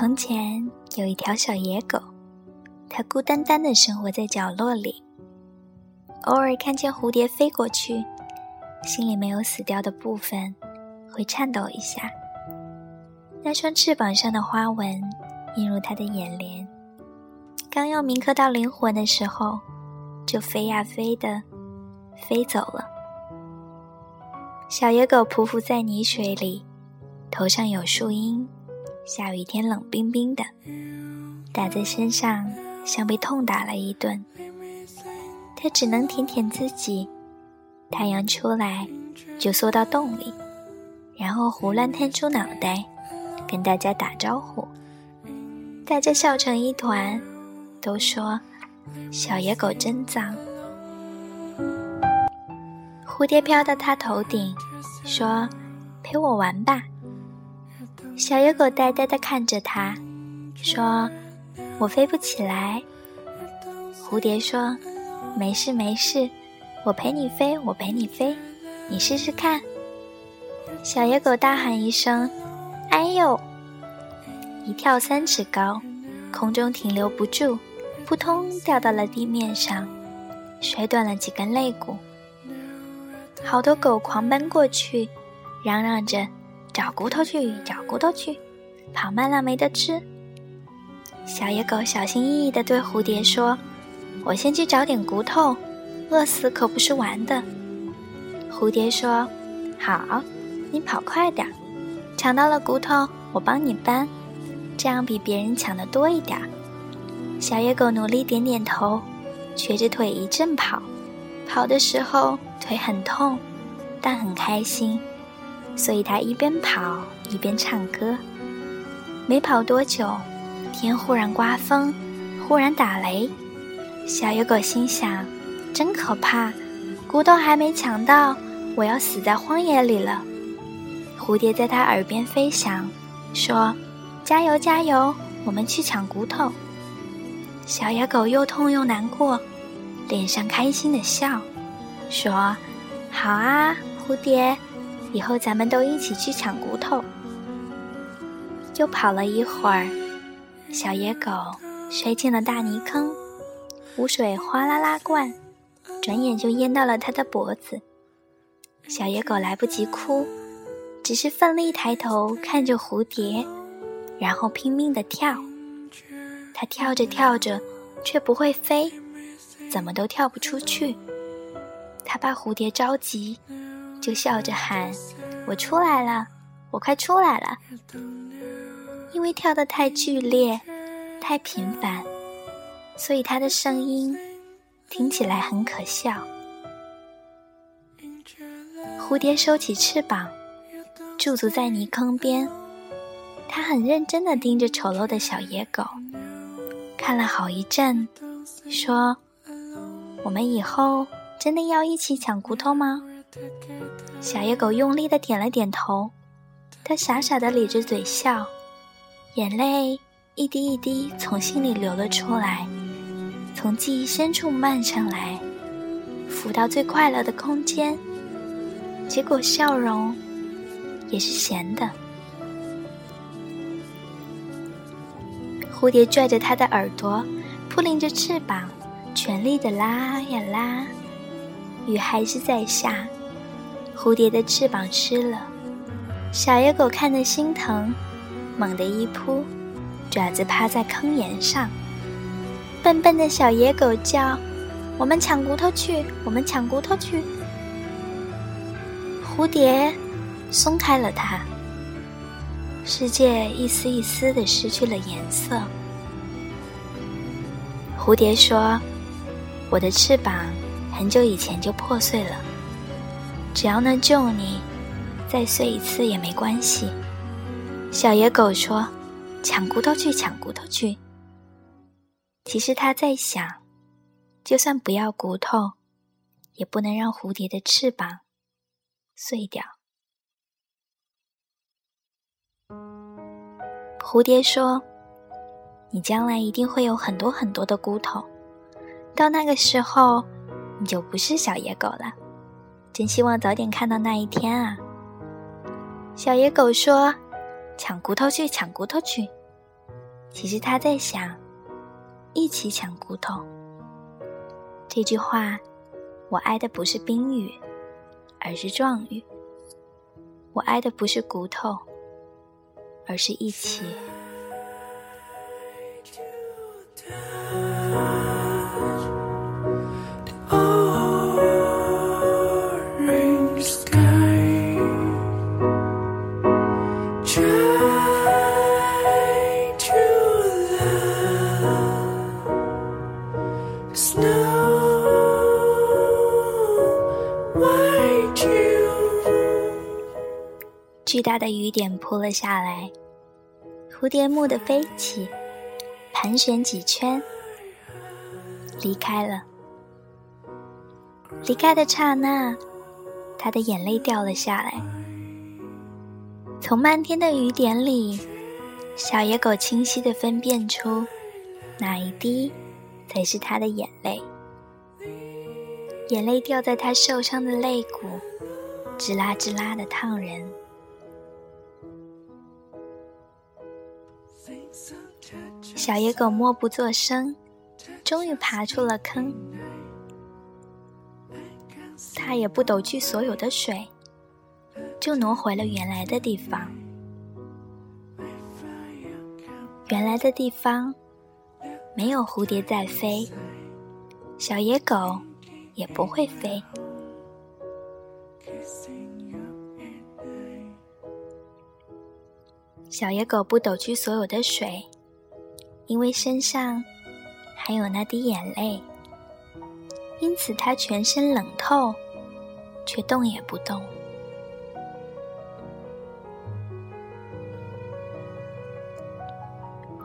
从前有一条小野狗，它孤单单的生活在角落里，偶尔看见蝴蝶飞过去，心里没有死掉的部分，会颤抖一下。那双翅膀上的花纹映入它的眼帘，刚要铭刻到灵魂的时候，就飞呀飞的飞走了。小野狗匍匐在泥水里，头上有树荫。下雨天冷冰冰的，打在身上像被痛打了一顿。他只能舔舔自己。太阳出来就缩到洞里，然后胡乱探出脑袋，跟大家打招呼。大家笑成一团，都说小野狗真脏。蝴蝶飘到他头顶，说：“陪我玩吧。”小野狗呆呆地看着它，说：“我飞不起来。”蝴蝶说：“没事没事，我陪你飞，我陪你飞，你试试看。”小野狗大喊一声：“哎呦！”一跳三尺高，空中停留不住，扑通掉到了地面上，摔断了几根肋骨。好多狗狂奔过去，嚷嚷着。找骨头去，找骨头去，跑慢了没得吃。小野狗小心翼翼地对蝴蝶说：“我先去找点骨头，饿死可不是玩的。”蝴蝶说：“好，你跑快点，抢到了骨头我帮你搬，这样比别人抢的多一点。”小野狗努力点点头，瘸着腿一阵跑，跑的时候腿很痛，但很开心。所以他一边跑一边唱歌。没跑多久，天忽然刮风，忽然打雷。小野狗心想：真可怕，骨头还没抢到，我要死在荒野里了。蝴蝶在他耳边飞翔，说：“加油，加油，我们去抢骨头。”小野狗又痛又难过，脸上开心的笑，说：“好啊，蝴蝶。”以后咱们都一起去抢骨头。又跑了一会儿，小野狗摔进了大泥坑，污水哗啦啦灌，转眼就淹到了它的脖子。小野狗来不及哭，只是奋力抬头看着蝴蝶，然后拼命的跳。它跳着跳着，却不会飞，怎么都跳不出去。它怕蝴蝶着急。就笑着喊：“我出来了，我快出来了！”因为跳得太剧烈、太频繁，所以它的声音听起来很可笑。蝴蝶收起翅膀，驻足在泥坑边，它很认真地盯着丑陋的小野狗，看了好一阵，说：“我们以后真的要一起抢骨头吗？”小野狗用力的点了点头，它傻傻的咧着嘴笑，眼泪一滴一滴从心里流了出来，从记忆深处漫上来，浮到最快乐的空间，结果笑容也是咸的。蝴蝶拽着它的耳朵，扑棱着翅膀，全力的拉呀拉，雨还是在下。蝴蝶的翅膀湿了，小野狗看得心疼，猛地一扑，爪子趴在坑沿上。笨笨的小野狗叫：“我们抢骨头去，我们抢骨头去！”蝴蝶松开了它，世界一丝一丝的失去了颜色。蝴蝶说：“我的翅膀很久以前就破碎了。”只要能救你，再碎一次也没关系。小野狗说：“抢骨头去，抢骨头去。”其实他在想，就算不要骨头，也不能让蝴蝶的翅膀碎掉。蝴蝶说：“你将来一定会有很多很多的骨头，到那个时候，你就不是小野狗了。”真希望早点看到那一天啊！小野狗说：“抢骨头去，抢骨头去。”其实他在想，一起抢骨头。这句话，我爱的不是宾语，而是状语。我爱的不是骨头，而是一起。巨大的雨点扑了下来，蝴蝶蓦地飞起，盘旋几圈，离开了。离开的刹那，他的眼泪掉了下来。从漫天的雨点里，小野狗清晰地分辨出，哪一滴才是他的眼泪。眼泪掉在他受伤的肋骨，吱啦吱啦的烫人。小野狗默不作声，终于爬出了坑。它也不抖去所有的水，就挪回了原来的地方。原来的地方没有蝴蝶在飞，小野狗。也不会飞。小野狗不抖去所有的水，因为身上还有那滴眼泪，因此它全身冷透，却动也不动。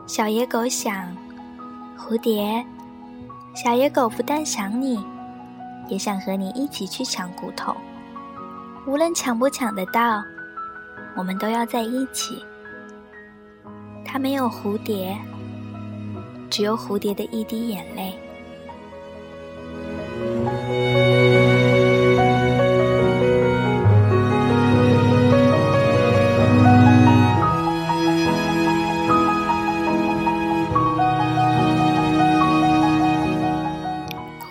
小野狗想，蝴蝶，小野狗不但想你。也想和你一起去抢骨头，无论抢不抢得到，我们都要在一起。它没有蝴蝶，只有蝴蝶的一滴眼泪。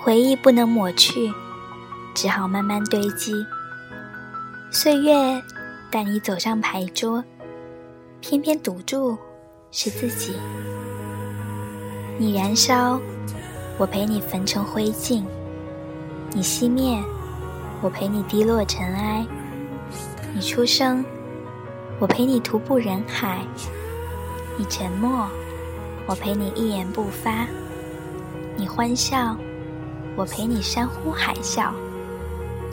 回忆不能抹去，只好慢慢堆积。岁月带你走上牌桌，偏偏赌注是自己。你燃烧，我陪你焚成灰烬；你熄灭，我陪你滴落尘埃；你出生，我陪你徒步人海；你沉默，我陪你一言不发；你欢笑。我陪你山呼海啸，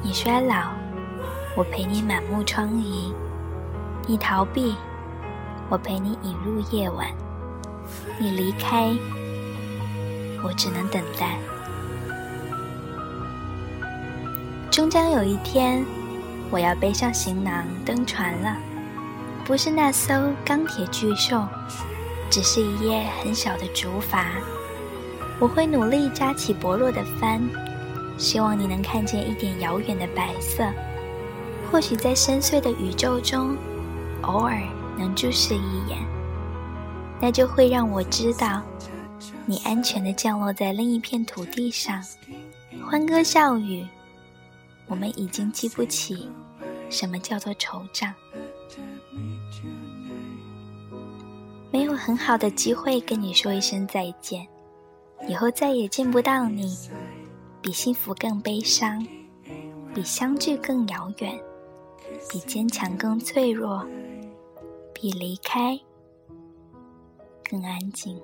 你衰老；我陪你满目疮痍，你逃避；我陪你引入夜晚，你离开，我只能等待。终将有一天，我要背上行囊登船了，不是那艘钢铁巨兽，只是一叶很小的竹筏。我会努力扎起薄弱的帆，希望你能看见一点遥远的白色。或许在深邃的宇宙中，偶尔能注视一眼，那就会让我知道，你安全的降落在另一片土地上，欢歌笑语。我们已经记不起什么叫做惆怅，没有很好的机会跟你说一声再见。以后再也见不到你，比幸福更悲伤，比相聚更遥远，比坚强更脆弱，比离开更安静。